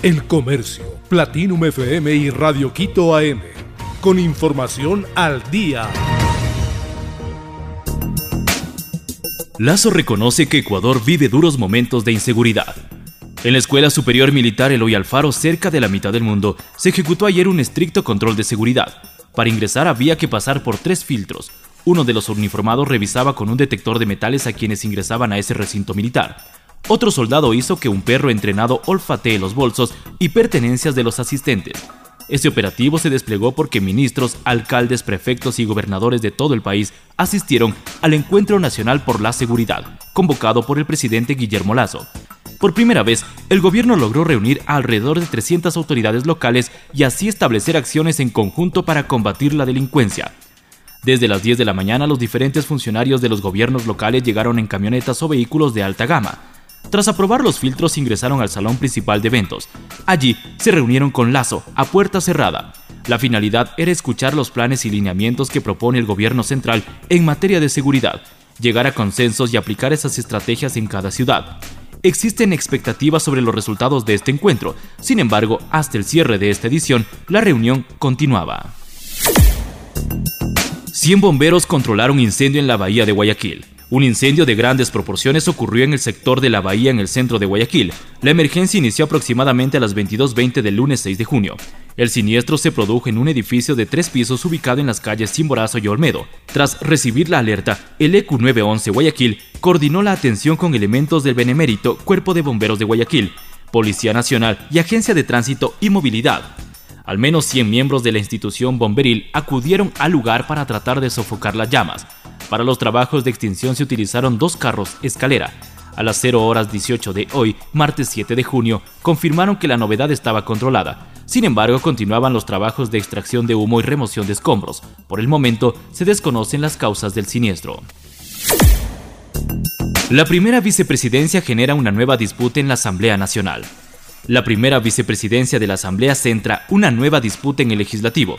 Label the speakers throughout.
Speaker 1: El Comercio, Platinum FM y Radio Quito AM. Con información al día.
Speaker 2: Lazo reconoce que Ecuador vive duros momentos de inseguridad. En la Escuela Superior Militar Eloy Alfaro, cerca de la mitad del mundo, se ejecutó ayer un estricto control de seguridad. Para ingresar había que pasar por tres filtros. Uno de los uniformados revisaba con un detector de metales a quienes ingresaban a ese recinto militar. Otro soldado hizo que un perro entrenado olfatee los bolsos y pertenencias de los asistentes. Este operativo se desplegó porque ministros, alcaldes, prefectos y gobernadores de todo el país asistieron al Encuentro Nacional por la Seguridad, convocado por el presidente Guillermo Lazo. Por primera vez, el gobierno logró reunir alrededor de 300 autoridades locales y así establecer acciones en conjunto para combatir la delincuencia. Desde las 10 de la mañana, los diferentes funcionarios de los gobiernos locales llegaron en camionetas o vehículos de alta gama, tras aprobar los filtros ingresaron al salón principal de eventos. Allí se reunieron con Lazo, a puerta cerrada. La finalidad era escuchar los planes y lineamientos que propone el gobierno central en materia de seguridad, llegar a consensos y aplicar esas estrategias en cada ciudad. Existen expectativas sobre los resultados de este encuentro, sin embargo, hasta el cierre de esta edición, la reunión continuaba. 100 bomberos controlaron incendio en la bahía de Guayaquil. Un incendio de grandes proporciones ocurrió en el sector de la bahía en el centro de Guayaquil. La emergencia inició aproximadamente a las 22.20 del lunes 6 de junio. El siniestro se produjo en un edificio de tres pisos ubicado en las calles Simborazo y Olmedo. Tras recibir la alerta, el EQ 911 Guayaquil coordinó la atención con elementos del Benemérito Cuerpo de Bomberos de Guayaquil, Policía Nacional y Agencia de Tránsito y Movilidad. Al menos 100 miembros de la institución bomberil acudieron al lugar para tratar de sofocar las llamas. Para los trabajos de extinción se utilizaron dos carros escalera. A las 0 horas 18 de hoy, martes 7 de junio, confirmaron que la novedad estaba controlada. Sin embargo, continuaban los trabajos de extracción de humo y remoción de escombros. Por el momento, se desconocen las causas del siniestro. La primera vicepresidencia genera una nueva disputa en la Asamblea Nacional. La primera vicepresidencia de la Asamblea centra una nueva disputa en el legislativo.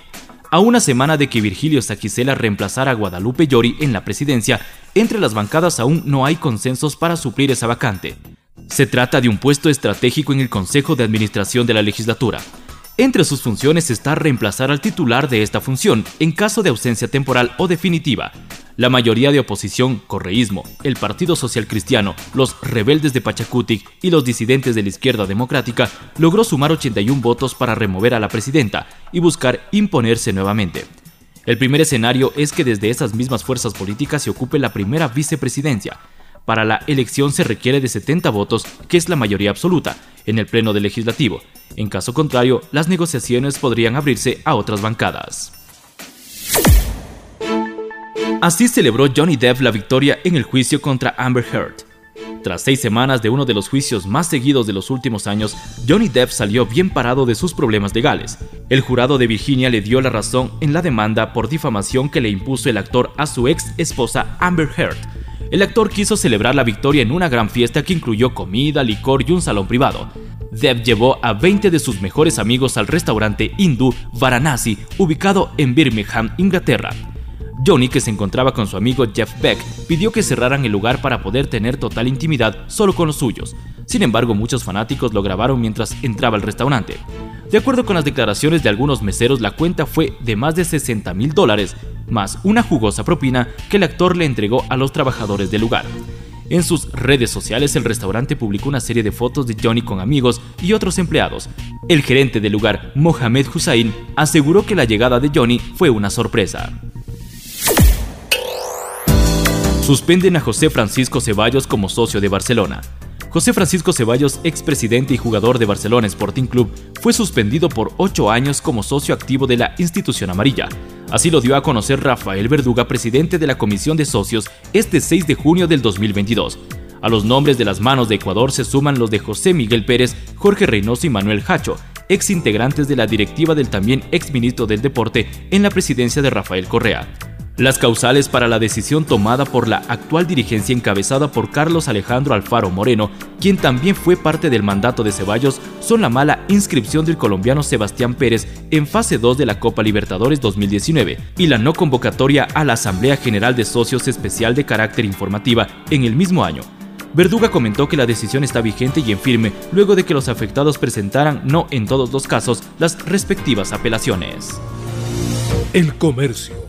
Speaker 2: A una semana de que Virgilio Saquicela reemplazara a Guadalupe Llori en la presidencia, entre las bancadas aún no hay consensos para suplir esa vacante. Se trata de un puesto estratégico en el Consejo de Administración de la legislatura. Entre sus funciones está reemplazar al titular de esta función en caso de ausencia temporal o definitiva. La mayoría de oposición, correísmo, el Partido Social Cristiano, los rebeldes de Pachacutic y los disidentes de la izquierda democrática logró sumar 81 votos para remover a la presidenta y buscar imponerse nuevamente. El primer escenario es que desde esas mismas fuerzas políticas se ocupe la primera vicepresidencia, para la elección se requiere de 70 votos, que es la mayoría absoluta, en el Pleno del Legislativo. En caso contrario, las negociaciones podrían abrirse a otras bancadas. Así celebró Johnny Depp la victoria en el juicio contra Amber Heard. Tras seis semanas de uno de los juicios más seguidos de los últimos años, Johnny Depp salió bien parado de sus problemas legales. El jurado de Virginia le dio la razón en la demanda por difamación que le impuso el actor a su ex esposa Amber Heard, el actor quiso celebrar la victoria en una gran fiesta que incluyó comida, licor y un salón privado. Dev llevó a 20 de sus mejores amigos al restaurante hindú Varanasi, ubicado en Birmingham, Inglaterra. Johnny, que se encontraba con su amigo Jeff Beck, pidió que cerraran el lugar para poder tener total intimidad solo con los suyos. Sin embargo, muchos fanáticos lo grabaron mientras entraba al restaurante. De acuerdo con las declaraciones de algunos meseros, la cuenta fue de más de 60 mil dólares, más una jugosa propina que el actor le entregó a los trabajadores del lugar. En sus redes sociales el restaurante publicó una serie de fotos de Johnny con amigos y otros empleados. El gerente del lugar, Mohamed Hussain, aseguró que la llegada de Johnny fue una sorpresa. Suspenden a José Francisco Ceballos como socio de Barcelona. José Francisco Ceballos, expresidente y jugador de Barcelona Sporting Club, fue suspendido por ocho años como socio activo de la institución amarilla. Así lo dio a conocer Rafael Verduga, presidente de la Comisión de Socios, este 6 de junio del 2022. A los nombres de las manos de Ecuador se suman los de José Miguel Pérez, Jorge Reynoso y Manuel Hacho, ex integrantes de la directiva del también ex ministro del Deporte en la presidencia de Rafael Correa. Las causales para la decisión tomada por la actual dirigencia encabezada por Carlos Alejandro Alfaro Moreno, quien también fue parte del mandato de Ceballos, son la mala inscripción del colombiano Sebastián Pérez en fase 2 de la Copa Libertadores 2019 y la no convocatoria a la Asamblea General de Socios Especial de carácter informativa en el mismo año. Verduga comentó que la decisión está vigente y en firme luego de que los afectados presentaran, no en todos los casos, las respectivas apelaciones.
Speaker 1: El comercio.